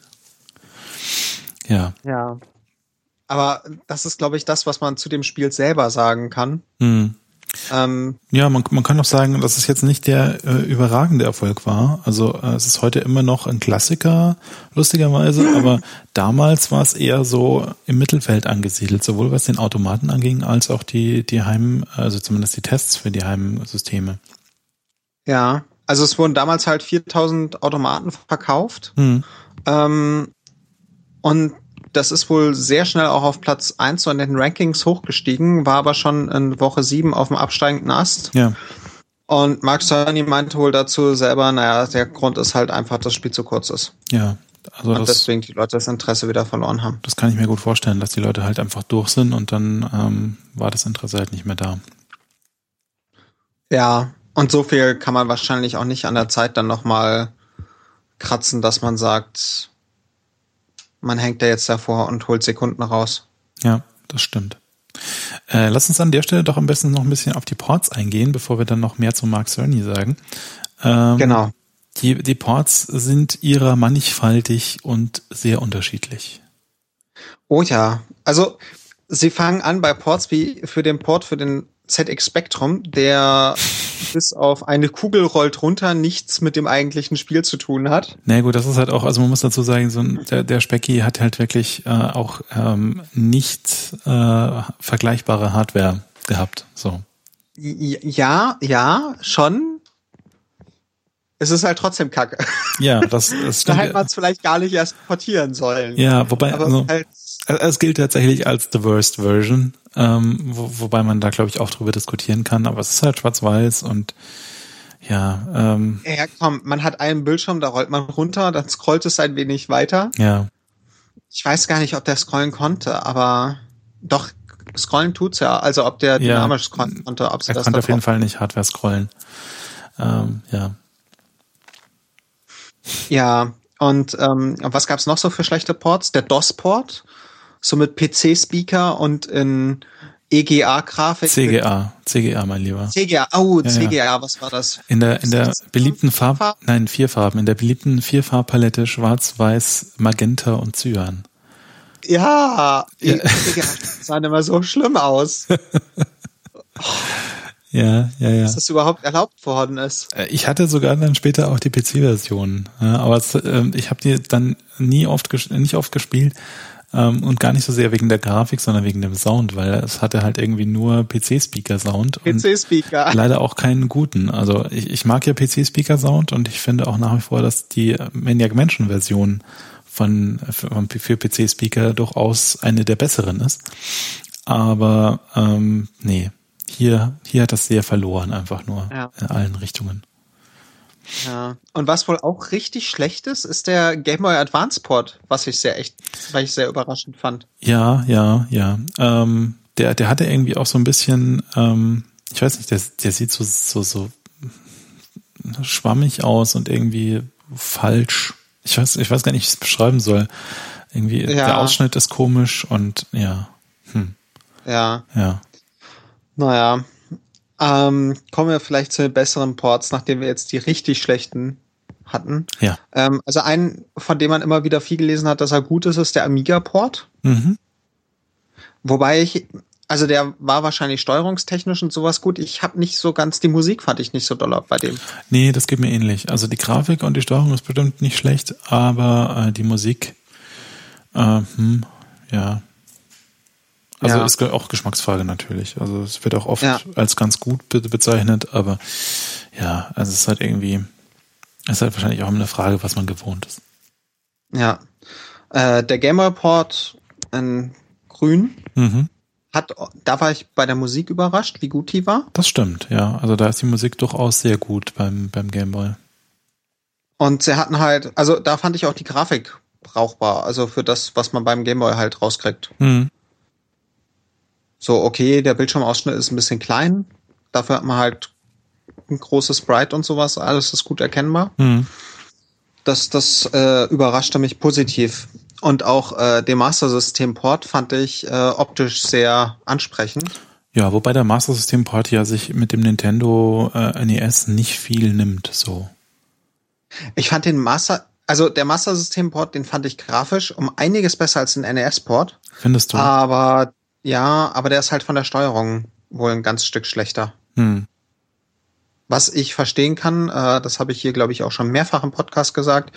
Ja. Ja. Aber das ist, glaube ich, das, was man zu dem Spiel selber sagen kann. Mhm. Ähm, ja, man, man kann auch sagen, dass es jetzt nicht der äh, überragende Erfolg war. Also äh, es ist heute immer noch ein Klassiker, lustigerweise, aber damals war es eher so im Mittelfeld angesiedelt, sowohl was den Automaten anging, als auch die, die Heim, also zumindest die Tests für die Heimsysteme. Ja, also es wurden damals halt 4000 Automaten verkauft. Hm. Ähm, und das ist wohl sehr schnell auch auf Platz 1 so in den Rankings hochgestiegen, war aber schon in Woche 7 auf dem absteigenden Ast. Ja. Und Mark Cerny meinte wohl dazu selber, naja, der Grund ist halt einfach, dass das Spiel zu kurz ist. Ja. Also und das, deswegen die Leute das Interesse wieder verloren haben. Das kann ich mir gut vorstellen, dass die Leute halt einfach durch sind und dann ähm, war das Interesse halt nicht mehr da. Ja, und so viel kann man wahrscheinlich auch nicht an der Zeit dann nochmal kratzen, dass man sagt, man hängt da jetzt davor und holt Sekunden raus. Ja, das stimmt. Äh, lass uns an der Stelle doch am besten noch ein bisschen auf die Ports eingehen, bevor wir dann noch mehr zu Mark Cerny sagen. Ähm, genau. Die, die Ports sind ihrer mannigfaltig und sehr unterschiedlich. Oh ja, also sie fangen an bei Ports wie für den Port für den ZX Spectrum, der bis auf eine Kugel rollt runter nichts mit dem eigentlichen Spiel zu tun hat. Na nee, gut, das ist halt auch, also man muss dazu sagen, so ein, der, der Specky hat halt wirklich äh, auch ähm, nicht äh, vergleichbare Hardware gehabt. So. Ja, ja, schon. Es ist halt trotzdem kacke. Ja, das ist. da hätte man es vielleicht gar nicht erst portieren sollen. Ja, wobei, Aber also, halt es gilt tatsächlich als the worst version, ähm, wo, wobei man da, glaube ich, auch drüber diskutieren kann, aber es ist halt schwarz-weiß und ja. Ähm, ja, komm, man hat einen Bildschirm, da rollt man runter, dann scrollt es ein wenig weiter. Ja. Ich weiß gar nicht, ob der scrollen konnte, aber doch, scrollen tut's ja. Also ob der dynamisch ja, scrollen konnte, ob sie er das konnte auf jeden Fall nicht Hardware scrollen. Ähm, ja. Ja, und ähm, was gab's noch so für schlechte Ports? Der DOS-Port so mit PC-Speaker und in EGA-Grafik. CGA, CGA, mein Lieber. CGA, oh, ja, CGA, ja. was war das? In der, in der beliebten Farb, Farb, nein, vier Farben, in der beliebten Vierfarbpalette Schwarz, Weiß, Magenta und Cyan. Ja, ja. Die sahen immer so schlimm aus. Ja, ja, ja. Dass das überhaupt erlaubt worden ist. Äh, ich hatte sogar dann später auch die PC-Version, aber es, äh, ich habe die dann nie oft, nicht oft gespielt, ähm, und gar nicht so sehr wegen der Grafik, sondern wegen dem Sound, weil es hatte halt irgendwie nur PC-Speaker-Sound. PC-Speaker. Leider auch keinen guten. Also ich, ich mag ja PC-Speaker-Sound und ich finde auch nach wie vor, dass die Maniac Mansion-Version von, von für PC-Speaker durchaus eine der besseren ist. Aber ähm, nee, hier, hier hat das sehr verloren, einfach nur ja. in allen Richtungen. Ja. Und was wohl auch richtig schlecht ist, ist der Game Boy Advance Port, was ich sehr echt, weil ich sehr überraschend fand. Ja, ja, ja. Ähm, der, der hatte irgendwie auch so ein bisschen, ähm, ich weiß nicht, der, der sieht so, so, so schwammig aus und irgendwie falsch. Ich weiß, ich weiß gar nicht, wie ich es beschreiben soll. Irgendwie, ja. der Ausschnitt ist komisch und ja. Hm. Ja. Ja. Naja, ähm, kommen wir vielleicht zu den besseren Ports, nachdem wir jetzt die richtig schlechten hatten. Ja. Ähm, also ein, von dem man immer wieder viel gelesen hat, dass er gut ist, ist der Amiga-Port. Mhm. Wobei ich, also der war wahrscheinlich steuerungstechnisch und sowas gut. Ich habe nicht so ganz, die Musik fand ich nicht so doll bei dem. Nee, das geht mir ähnlich. Also die Grafik und die Steuerung ist bestimmt nicht schlecht, aber äh, die Musik, äh, hm, ja, also ja. ist auch Geschmacksfrage natürlich. Also es wird auch oft ja. als ganz gut bezeichnet, aber ja, also es ist halt irgendwie, es ist halt wahrscheinlich auch eine Frage, was man gewohnt ist. Ja. Äh, der Gamerport in Grün mhm. hat, da war ich bei der Musik überrascht, wie gut die war. Das stimmt, ja. Also da ist die Musik durchaus sehr gut beim, beim Gameboy. Und sie hatten halt, also da fand ich auch die Grafik brauchbar, also für das, was man beim Gameboy halt rauskriegt. Mhm so, okay, der Bildschirmausschnitt ist ein bisschen klein, dafür hat man halt ein großes Sprite und sowas, alles ist gut erkennbar. Mhm. Das, das äh, überraschte mich positiv. Und auch äh, den Master System Port fand ich äh, optisch sehr ansprechend. Ja, wobei der Master System Port ja sich mit dem Nintendo äh, NES nicht viel nimmt, so. Ich fand den Master, also der Master System Port, den fand ich grafisch um einiges besser als den NES Port. Findest du? Aber ja, aber der ist halt von der Steuerung wohl ein ganz Stück schlechter. Hm. Was ich verstehen kann, äh, das habe ich hier, glaube ich, auch schon mehrfach im Podcast gesagt,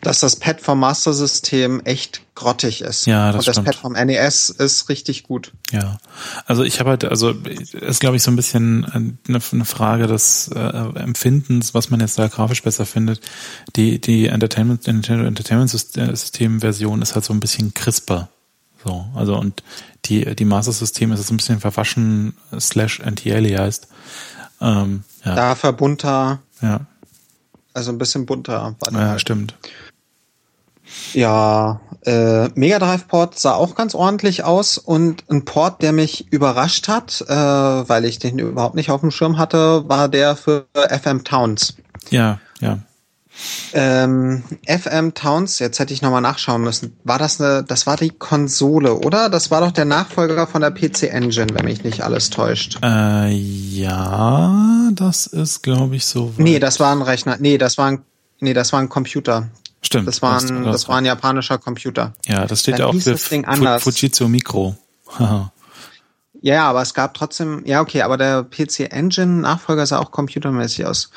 dass das Pad vom Master System echt grottig ist. Ja, das Und das stimmt. Pad vom NES ist richtig gut. Ja, also ich habe halt, also ist glaube ich so ein bisschen eine, eine Frage des äh, Empfindens, was man jetzt da grafisch besser findet. Die die Entertainment Entertainment System Version ist halt so ein bisschen crisper. So, also und die, die Master-System ist ein bisschen verwaschen slash anti-aliased. Ähm, ja. Dafür bunter. Ja. Also ein bisschen bunter. Ja, halt. stimmt. Ja, äh, Mega Drive Port sah auch ganz ordentlich aus und ein Port, der mich überrascht hat, äh, weil ich den überhaupt nicht auf dem Schirm hatte, war der für FM Towns. Ja, ja. Ähm, FM Towns, jetzt hätte ich nochmal nachschauen müssen. War das eine, das war die Konsole, oder? Das war doch der Nachfolger von der PC Engine, wenn mich nicht alles täuscht. Äh, ja, das ist, glaube ich, so. Weit. Nee, das war ein Rechner. Nee, das war ein, nee, das war ein Computer. Stimmt. Das war ein, das, das war ein japanischer Computer. Ja, das steht Dann ja auch für Fujitsu Mikro. Ja, aber es gab trotzdem, ja, okay, aber der PC Engine Nachfolger sah auch computermäßig aus.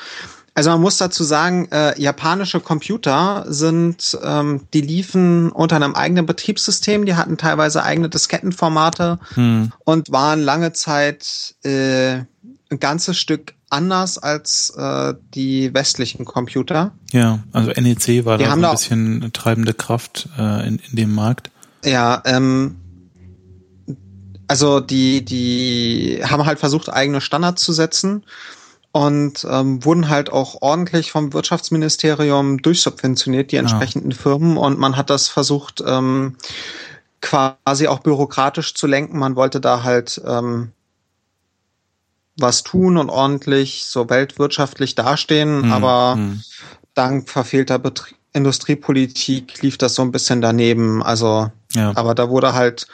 Also man muss dazu sagen, äh, japanische Computer sind, ähm, die liefen unter einem eigenen Betriebssystem, die hatten teilweise eigene Diskettenformate hm. und waren lange Zeit äh, ein ganzes Stück anders als äh, die westlichen Computer. Ja, also NEC war die da so ein bisschen treibende Kraft äh, in, in dem Markt. Ja, ähm, also die, die haben halt versucht, eigene Standards zu setzen und ähm, wurden halt auch ordentlich vom Wirtschaftsministerium durchsubventioniert, die entsprechenden ah. Firmen. Und man hat das versucht, ähm, quasi auch bürokratisch zu lenken. Man wollte da halt ähm, was tun und ordentlich so weltwirtschaftlich dastehen, mhm. aber mhm. dank verfehlter Betrie Industriepolitik lief das so ein bisschen daneben. Also, ja. aber da wurde halt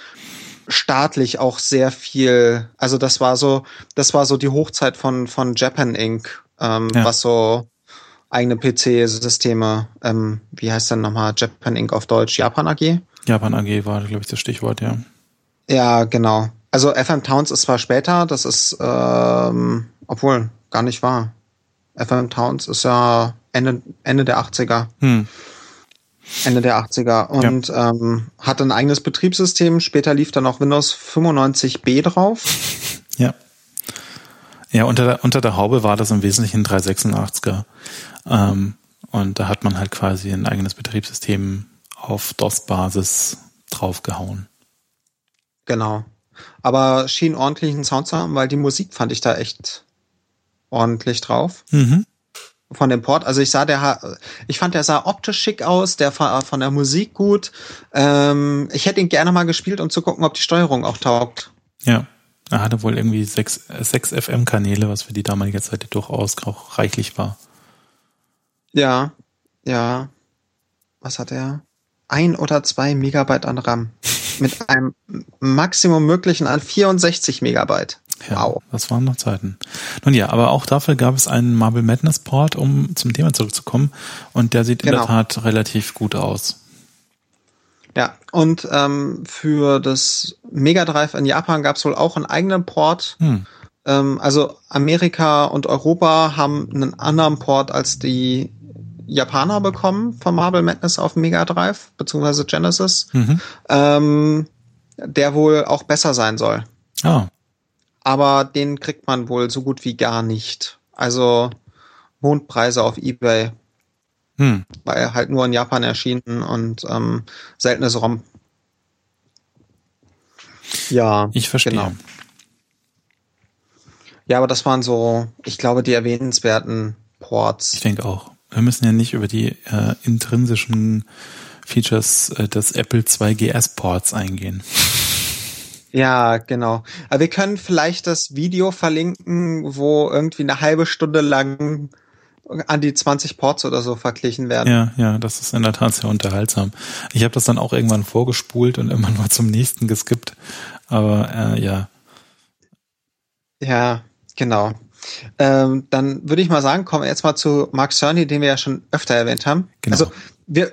staatlich auch sehr viel, also das war so, das war so die Hochzeit von, von Japan Inc., ähm, ja. was so eigene PC-Systeme, ähm, wie heißt denn nochmal Japan Inc. auf Deutsch? Japan AG? Japan AG war, glaube ich, das Stichwort, ja. Ja, genau. Also FM Towns ist zwar später, das ist, ähm, obwohl, gar nicht wahr. FM Towns ist ja Ende, Ende der 80er. Hm. Ende der 80er und ja. ähm, hatte ein eigenes Betriebssystem. Später lief dann auch Windows 95b drauf. Ja. Ja, unter der, unter der Haube war das im Wesentlichen 386er. Ähm, und da hat man halt quasi ein eigenes Betriebssystem auf DOS-Basis draufgehauen. Genau. Aber schien ordentlichen Sound zu haben, weil die Musik fand ich da echt ordentlich drauf. Mhm von dem Port. Also ich sah der, ich fand der sah optisch schick aus, der war von der Musik gut. Ähm, ich hätte ihn gerne mal gespielt, um zu gucken, ob die Steuerung auch taugt. Ja, er hatte wohl irgendwie sechs, sechs FM-Kanäle, was für die damalige Zeit durchaus auch reichlich war. Ja, ja. Was hat er? Ein oder zwei Megabyte an RAM. Mit einem Maximum möglichen an 64 Megabyte. Ja, wow. Das waren noch Zeiten. Nun ja, aber auch dafür gab es einen Marble Madness Port, um zum Thema zurückzukommen. Und der sieht genau. in der genau. Tat relativ gut aus. Ja, und ähm, für das Mega Drive in Japan gab es wohl auch einen eigenen Port. Hm. Ähm, also Amerika und Europa haben einen anderen Port als die Japaner bekommen von Marble Madness auf Mega Drive, beziehungsweise Genesis, mhm. ähm, der wohl auch besser sein soll. Ah aber den kriegt man wohl so gut wie gar nicht. Also Mondpreise auf Ebay. Hm. Weil er halt nur in Japan erschienen und ähm, seltenes ROM. Ja, ich verstehe. Genau. Ja, aber das waren so, ich glaube, die erwähnenswerten Ports. Ich denke auch. Wir müssen ja nicht über die äh, intrinsischen Features äh, des Apple 2 GS Ports eingehen. Ja, genau. Aber wir können vielleicht das Video verlinken, wo irgendwie eine halbe Stunde lang an die 20 Ports oder so verglichen werden. Ja, ja, das ist in der Tat sehr unterhaltsam. Ich habe das dann auch irgendwann vorgespult und immer nur zum nächsten geskippt. Aber äh, ja. Ja, genau. Ähm, dann würde ich mal sagen, kommen wir jetzt mal zu Mark Cerny, den wir ja schon öfter erwähnt haben. Genau. Also wir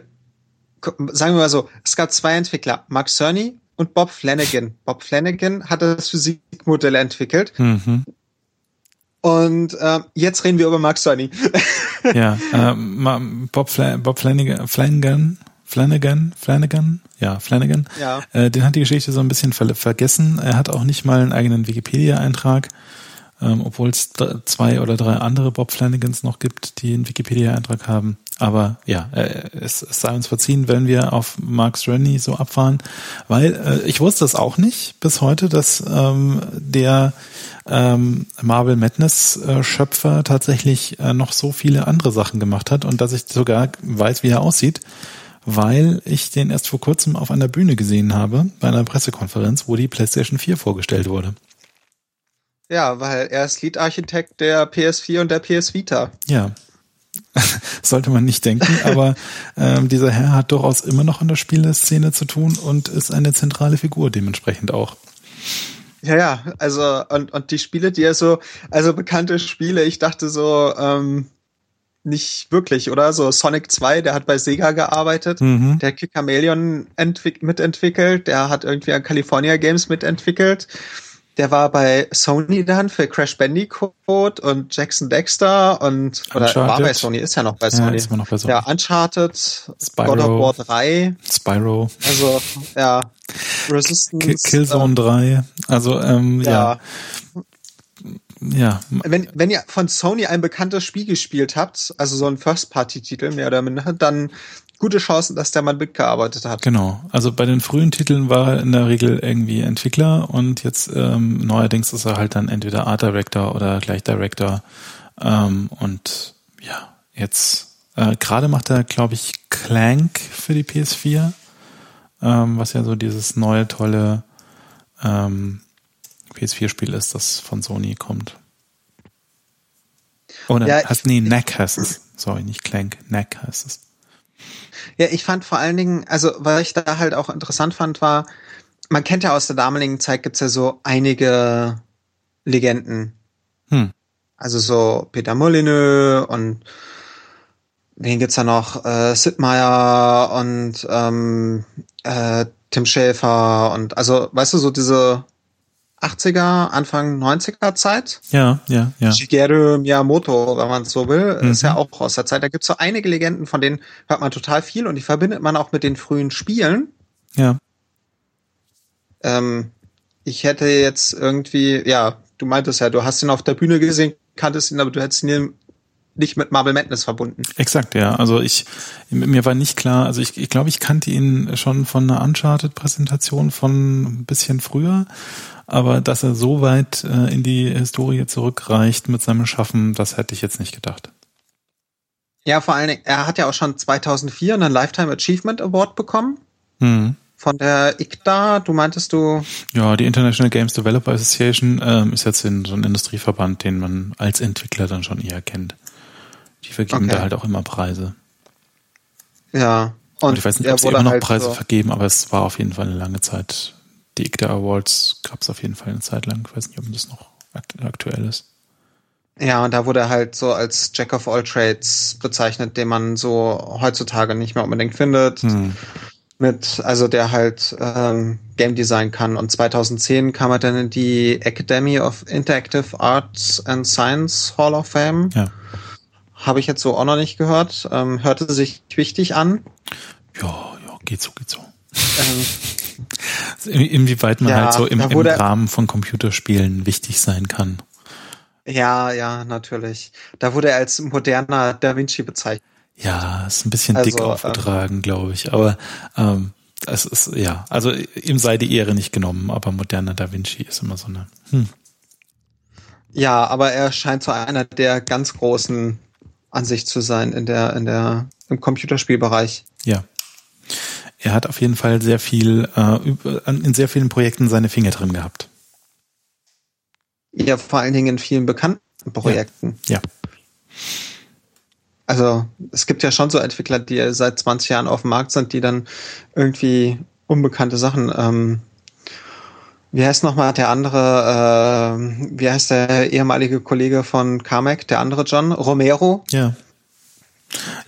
sagen wir mal so, es gab zwei Entwickler, Mark Cerny und Bob Flanagan. Bob Flanagan hat das Physikmodell entwickelt. Mhm. Und äh, jetzt reden wir über Mark Cerny. ja, ähm, Bob, Fla Bob Flanagan, Flanagan, Flanagan, Flanagan, ja, Flanagan. Ja. Äh, den hat die Geschichte so ein bisschen ver vergessen. Er hat auch nicht mal einen eigenen Wikipedia-Eintrag ähm, obwohl es zwei oder drei andere Bob Flanagans noch gibt, die einen Wikipedia-Eintrag haben. Aber ja, äh, es, es sei uns verziehen, wenn wir auf Mark Rennie so abfahren, weil äh, ich wusste es auch nicht bis heute, dass ähm, der ähm, Marvel Madness äh, Schöpfer tatsächlich äh, noch so viele andere Sachen gemacht hat und dass ich sogar weiß, wie er aussieht, weil ich den erst vor kurzem auf einer Bühne gesehen habe, bei einer Pressekonferenz, wo die PlayStation 4 vorgestellt wurde. Ja, weil er ist Lead-Architekt der PS4 und der PS Vita. Ja. Sollte man nicht denken, aber ähm, dieser Herr hat durchaus immer noch in der Spieleszene zu tun und ist eine zentrale Figur dementsprechend auch. Ja, ja, also und, und die Spiele, die er so, also bekannte Spiele, ich dachte so, ähm, nicht wirklich, oder? So Sonic 2, der hat bei Sega gearbeitet, mhm. der hat Kick Chameleon mitentwickelt, der hat irgendwie an California Games mitentwickelt. Der war bei Sony dann für Crash Bandicoot und Jackson Dexter und oder Uncharted. war bei Sony, ist ja noch bei Sony. Ja, ist noch bei Sony. ja Uncharted, Spyro, God of War 3. Spyro. Also, ja. Resistance. Killzone äh, 3. Also, ähm, ja. ja. Ja. Wenn, wenn ihr von Sony ein bekanntes Spiel gespielt habt, also so ein First-Party-Titel mehr oder minder, dann gute Chancen, dass der Mann mitgearbeitet hat. Genau. Also bei den frühen Titeln war er in der Regel irgendwie Entwickler und jetzt ähm, neuerdings ist er halt dann entweder Art Director oder gleich Director. Ähm, und ja, jetzt äh, gerade macht er, glaube ich, Clank für die PS4, ähm, was ja so dieses neue tolle ähm, PS4-Spiel ist, das von Sony kommt. Oder ja, heißt, nee, Knack heißt es. Sorry, nicht Clank, Knack heißt es. Ja, ich fand vor allen Dingen, also was ich da halt auch interessant fand, war, man kennt ja aus der damaligen Zeit gibt's ja so einige Legenden. Hm. Also so Peter Molyneux und wen gibt's da noch? Äh, Sid Meier und ähm, äh, Tim Schäfer und also, weißt du, so diese 80er, Anfang 90er Zeit. Ja, ja, ja. Shigeru Miyamoto, wenn man es so will, mhm. ist ja auch aus der Zeit. Da gibt's so einige Legenden, von denen hört man total viel und die verbindet man auch mit den frühen Spielen. Ja. Ähm, ich hätte jetzt irgendwie, ja, du meintest ja, du hast ihn auf der Bühne gesehen, kanntest ihn, aber du hättest ihn nicht mit Marvel Madness verbunden. Exakt, ja. Also ich, mir war nicht klar, also ich, ich glaube, ich kannte ihn schon von einer Uncharted-Präsentation von ein bisschen früher aber dass er so weit äh, in die Historie zurückreicht mit seinem Schaffen, das hätte ich jetzt nicht gedacht. Ja, vor allen Dingen, er hat ja auch schon 2004 einen Lifetime Achievement Award bekommen. Mhm. Von der ICDA, du meintest du? Ja, die International Games Developer Association ähm, ist jetzt in so ein Industrieverband, den man als Entwickler dann schon eher kennt. Die vergeben okay. da halt auch immer Preise. Ja. Und, und ich weiß nicht, ob sie immer noch halt Preise so vergeben, aber es war auf jeden Fall eine lange Zeit die IGDA Awards gab es auf jeden Fall eine Zeit lang. Ich weiß nicht, ob das noch aktuell ist. Ja, und da wurde er halt so als Jack of all Trades bezeichnet, den man so heutzutage nicht mehr unbedingt findet. Hm. Mit, also der halt ähm, Game Design kann. Und 2010 kam er dann in die Academy of Interactive Arts and Science Hall of Fame. Ja. Habe ich jetzt so auch noch nicht gehört. Ähm, hörte sich wichtig an. Ja, ja, geht so, geht so. Ähm, Inwieweit man ja, halt so im, im Rahmen von Computerspielen wichtig sein kann. Ja, ja, natürlich. Da wurde er als moderner Da Vinci bezeichnet. Ja, ist ein bisschen also, dick aufgetragen, ähm, glaube ich. Aber ähm, es ist, ja, also ihm sei die Ehre nicht genommen, aber moderner Da Vinci ist immer so eine. Hm. Ja, aber er scheint so einer der ganz großen Ansicht zu sein in der, in der, im Computerspielbereich. Ja er hat auf jeden Fall sehr viel, äh, in sehr vielen Projekten seine Finger drin gehabt. Ja, vor allen Dingen in vielen bekannten Projekten. Ja. ja. Also es gibt ja schon so Entwickler, die seit 20 Jahren auf dem Markt sind, die dann irgendwie unbekannte Sachen. Ähm, wie heißt nochmal der andere, äh, wie heißt der ehemalige Kollege von Carmack, der andere John? Romero? Ja.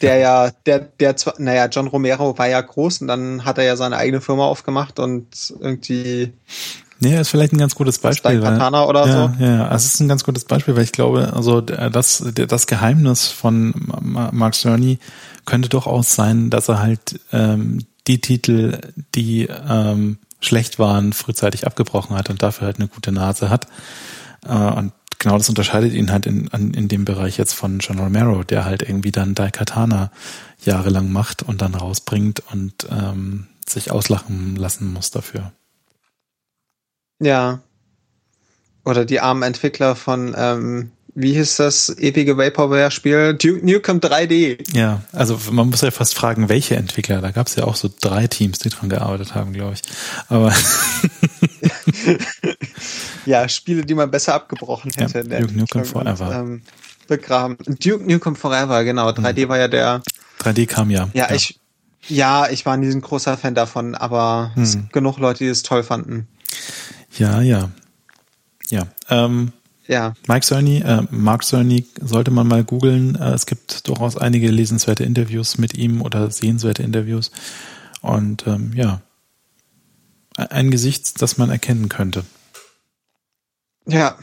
Der ja, der, der zwar, naja, John Romero war ja groß und dann hat er ja seine eigene Firma aufgemacht und irgendwie. Nee, ist vielleicht ein ganz gutes Beispiel. Weil, oder ja, so. Ja, es ist ein ganz gutes Beispiel, weil ich glaube, also das, das Geheimnis von Mark Cerny könnte doch auch sein, dass er halt ähm, die Titel, die ähm, schlecht waren, frühzeitig abgebrochen hat und dafür halt eine gute Nase hat. Äh, und genau das unterscheidet ihn halt in, an, in dem Bereich jetzt von John Romero, der halt irgendwie dann Daikatana jahrelang macht und dann rausbringt und ähm, sich auslachen lassen muss dafür. Ja. Oder die armen Entwickler von, ähm, wie hieß das ewige Vaporware-Spiel? Duke Nukem 3D. Ja, also man muss ja fast fragen, welche Entwickler. Da gab es ja auch so drei Teams, die dran gearbeitet haben, glaube ich. Aber ja, Spiele, die man besser abgebrochen hätte. Ja, Duke Nukem Forever. Ähm, begraben. Duke Nukem Forever, genau. 3D mhm. war ja der. 3D kam ja. Ja, ja. ich, ja, ich war nie ein großer Fan davon, aber mhm. es gibt genug Leute, die es toll fanden. Ja, ja. Ja. Ähm, ja. Mike Cerny, äh, Mark Cerny sollte man mal googeln. Äh, es gibt durchaus einige lesenswerte Interviews mit ihm oder sehenswerte Interviews. Und ähm, ja, ein Gesicht, das man erkennen könnte. Ja,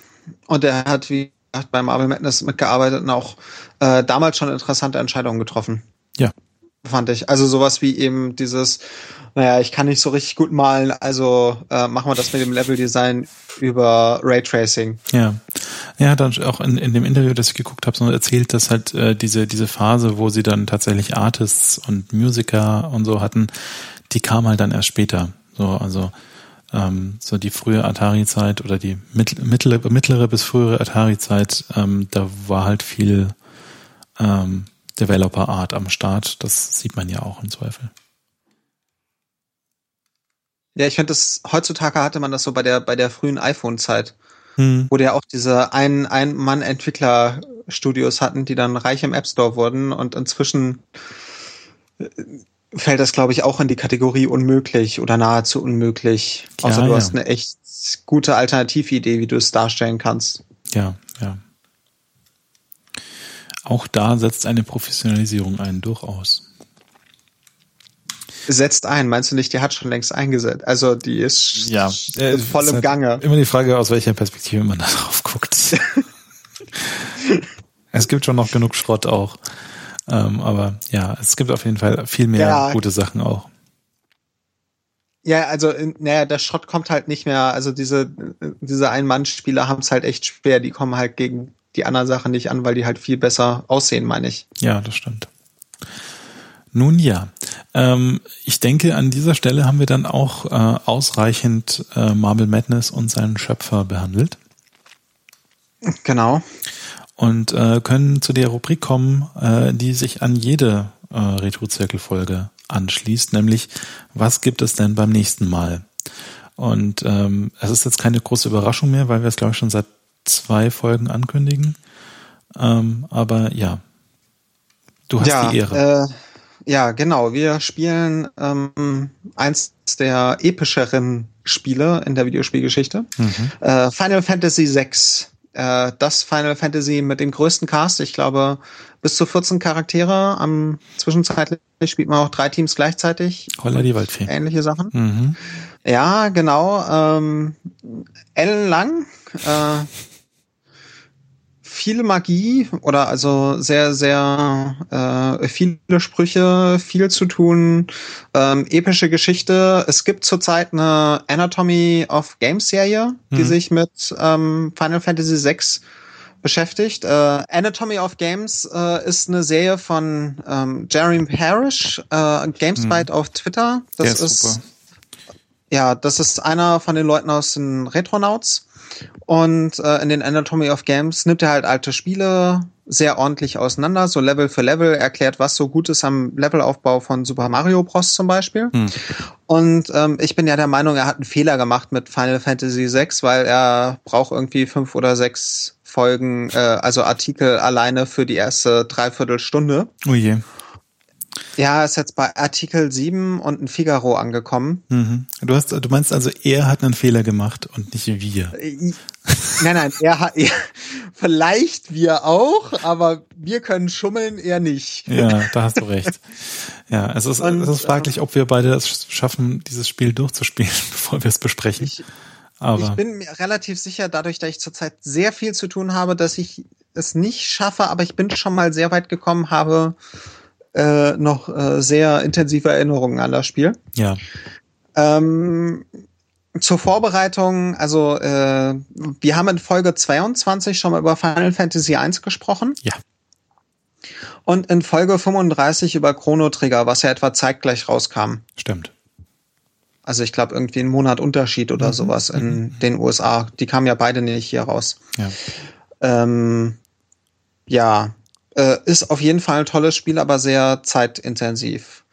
und er hat, wie gesagt, bei Marvel Madness mitgearbeitet und auch äh, damals schon interessante Entscheidungen getroffen. Ja. Fand ich. Also sowas wie eben dieses, naja, ich kann nicht so richtig gut malen, also äh, machen wir das mit dem Level-Design über Raytracing. Ja. Hat dann auch in, in dem Interview, das ich geguckt habe, so erzählt, dass halt äh, diese, diese Phase, wo sie dann tatsächlich Artists und Musiker und so hatten, die kam halt dann erst später. So, also ähm, so die frühe Atari-Zeit oder die mittlere, mittlere bis frühere Atari-Zeit, ähm, da war halt viel ähm, Developer-Art am Start. Das sieht man ja auch im Zweifel. Ja, ich finde das, heutzutage hatte man das so bei der, bei der frühen iPhone-Zeit, hm. wo ja auch diese ein, ein Mann-Entwickler-Studios hatten, die dann reich im App Store wurden und inzwischen äh, fällt das, glaube ich, auch in die Kategorie unmöglich oder nahezu unmöglich. Ja, Außer du ja. hast eine echt gute Alternatividee, wie du es darstellen kannst. Ja, ja. Auch da setzt eine Professionalisierung ein, durchaus. Setzt ein, meinst du nicht, die hat schon längst eingesetzt? Also die ist ja, äh, voll im Gange. Immer die Frage, aus welcher Perspektive man da drauf guckt. es gibt schon noch genug Schrott auch. Ähm, aber ja, es gibt auf jeden Fall viel mehr ja. gute Sachen auch. Ja, also naja, der Schrott kommt halt nicht mehr. Also diese diese Ein-Mann-Spieler haben es halt echt schwer. Die kommen halt gegen die anderen Sachen nicht an, weil die halt viel besser aussehen, meine ich. Ja, das stimmt. Nun ja, ähm, ich denke, an dieser Stelle haben wir dann auch äh, ausreichend äh, Marble Madness und seinen Schöpfer behandelt. Genau und äh, können zu der Rubrik kommen, äh, die sich an jede äh, Retro-Zirkel-Folge anschließt, nämlich was gibt es denn beim nächsten Mal? Und ähm, es ist jetzt keine große Überraschung mehr, weil wir es, glaube ich, schon seit zwei Folgen ankündigen. Ähm, aber ja, du hast ja, die Ehre. Äh, ja, genau. Wir spielen ähm, eins der epischeren Spiele in der Videospielgeschichte. Mhm. Äh, Final Fantasy VI äh, das Final Fantasy mit dem größten Cast. Ich glaube, bis zu 14 Charaktere. Am zwischenzeitlich spielt man auch drei Teams gleichzeitig. Holla die Waldfee. Ähnliche Sachen. Mhm. Ja, genau. Ähm, ellenlang. Äh, viel Magie oder also sehr, sehr äh, viele Sprüche, viel zu tun, ähm, epische Geschichte. Es gibt zurzeit eine Anatomy of Games Serie, die mhm. sich mit ähm, Final Fantasy VI beschäftigt. Äh, Anatomy of Games äh, ist eine Serie von ähm, Jeremy Parrish, äh, Gamespite mhm. auf Twitter. Das ist, ist ja, das ist einer von den Leuten aus den Retronauts. Und äh, in den Anatomy of Games nimmt er halt alte Spiele sehr ordentlich auseinander, so Level für Level, erklärt, was so gut ist am Levelaufbau von Super Mario Bros. zum Beispiel. Hm. Und ähm, ich bin ja der Meinung, er hat einen Fehler gemacht mit Final Fantasy VI, weil er braucht irgendwie fünf oder sechs Folgen, äh, also Artikel alleine für die erste Dreiviertelstunde. Oh je. Ja, ist jetzt bei Artikel 7 und ein Figaro angekommen. Mhm. Du hast, du meinst also, er hat einen Fehler gemacht und nicht wir. Äh, nein, nein, er hat, er, vielleicht wir auch, aber wir können schummeln, er nicht. Ja, da hast du recht. Ja, es ist, und, es ist fraglich, ob wir beide es schaffen, dieses Spiel durchzuspielen, bevor wir es besprechen. Ich, aber. ich bin mir relativ sicher, dadurch, dass ich zurzeit sehr viel zu tun habe, dass ich es nicht schaffe, aber ich bin schon mal sehr weit gekommen, habe äh, noch äh, sehr intensive Erinnerungen an das Spiel. Ja. Ähm, zur Vorbereitung, also äh, wir haben in Folge 22 schon mal über Final Fantasy I gesprochen. Ja. Und in Folge 35 über Chrono Trigger, was ja etwa zeitgleich rauskam. Stimmt. Also ich glaube irgendwie ein Monat Unterschied oder mhm. sowas in mhm. den USA. Die kamen ja beide nicht hier raus. Ja. Ähm, ja, äh, ist auf jeden Fall ein tolles Spiel, aber sehr zeitintensiv.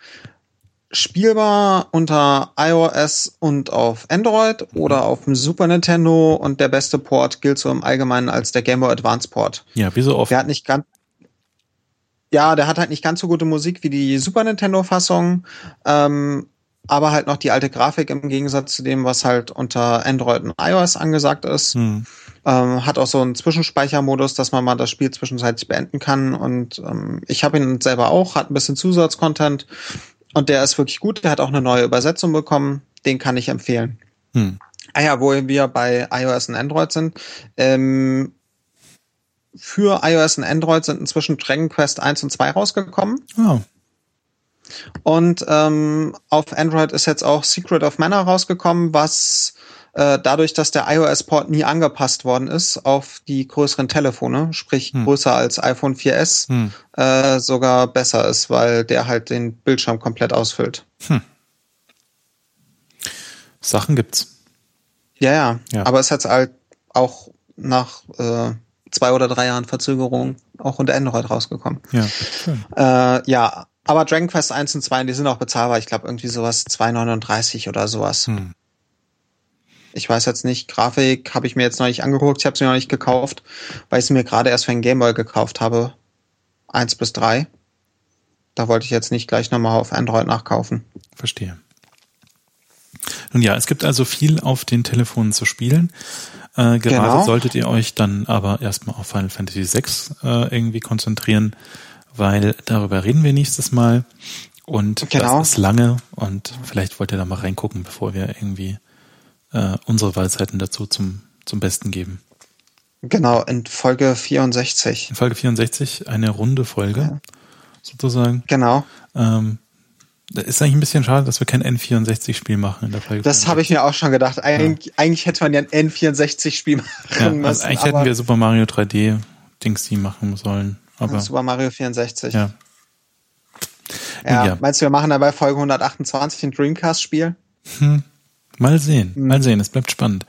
Spielbar unter iOS und auf Android oder auf dem Super Nintendo und der beste Port gilt so im Allgemeinen als der Game Boy Advance Port. Ja, wie so oft. Der hat nicht ganz, ja, der hat halt nicht ganz so gute Musik wie die Super Nintendo Fassung, ähm, aber halt noch die alte Grafik im Gegensatz zu dem, was halt unter Android und iOS angesagt ist. Hm. Ähm, hat auch so einen Zwischenspeichermodus, dass man mal das Spiel zwischenzeitlich beenden kann. Und ähm, ich habe ihn selber auch, hat ein bisschen Zusatzcontent und der ist wirklich gut. Der hat auch eine neue Übersetzung bekommen. Den kann ich empfehlen. Hm. Ah ja, wo wir bei iOS und Android sind. Ähm, für iOS und Android sind inzwischen Dragon Quest 1 und 2 rausgekommen. Oh. Und ähm, auf Android ist jetzt auch Secret of Mana rausgekommen, was äh, dadurch, dass der iOS-Port nie angepasst worden ist auf die größeren Telefone, sprich hm. größer als iPhone 4S, hm. äh, sogar besser ist, weil der halt den Bildschirm komplett ausfüllt. Hm. Sachen gibt's. Ja, ja, ja. Aber es hat halt auch nach äh, zwei oder drei Jahren Verzögerung auch unter Android rausgekommen. Ja, Äh, ja, aber Dragon Quest 1 und 2, die sind auch bezahlbar. Ich glaube irgendwie sowas 2,39 oder sowas. Hm. Ich weiß jetzt nicht, Grafik habe ich mir jetzt noch nicht angeguckt, ich habe sie noch nicht gekauft, weil ich sie mir gerade erst für den Gameboy gekauft habe. Eins bis drei. Da wollte ich jetzt nicht gleich nochmal auf Android nachkaufen. Verstehe. Nun ja, es gibt also viel auf den Telefonen zu spielen. Äh, gerade genau. solltet ihr euch dann aber erstmal auf Final Fantasy VI äh, irgendwie konzentrieren, weil darüber reden wir nächstes Mal. Und genau. das ist lange und vielleicht wollt ihr da mal reingucken, bevor wir irgendwie äh, unsere Wahlzeiten dazu zum, zum Besten geben. Genau, in Folge 64. In Folge 64, eine runde Folge, ja. sozusagen. Genau. Ähm, ist eigentlich ein bisschen schade, dass wir kein N64-Spiel machen in der Folge. Das habe ich mir auch schon gedacht. Eig ja. Eigentlich hätte man ja ein N64-Spiel machen ja, also müssen. Eigentlich hätten wir Super Mario 3D Dings die machen sollen. Aber Super Mario 64. Ja. Ja, ja. Meinst du, wir machen dabei Folge 128 ein Dreamcast-Spiel? Hm. Mal sehen, hm. mal sehen, es bleibt spannend.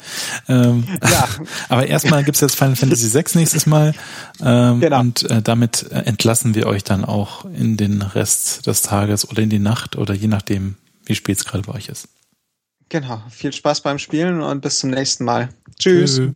Ähm, ja. aber erstmal gibt's jetzt Final Fantasy VI nächstes Mal. Ähm, genau. Und äh, damit äh, entlassen wir euch dann auch in den Rest des Tages oder in die Nacht oder je nachdem, wie spät es gerade bei euch ist. Genau. Viel Spaß beim Spielen und bis zum nächsten Mal. Tschüss. Tschüss.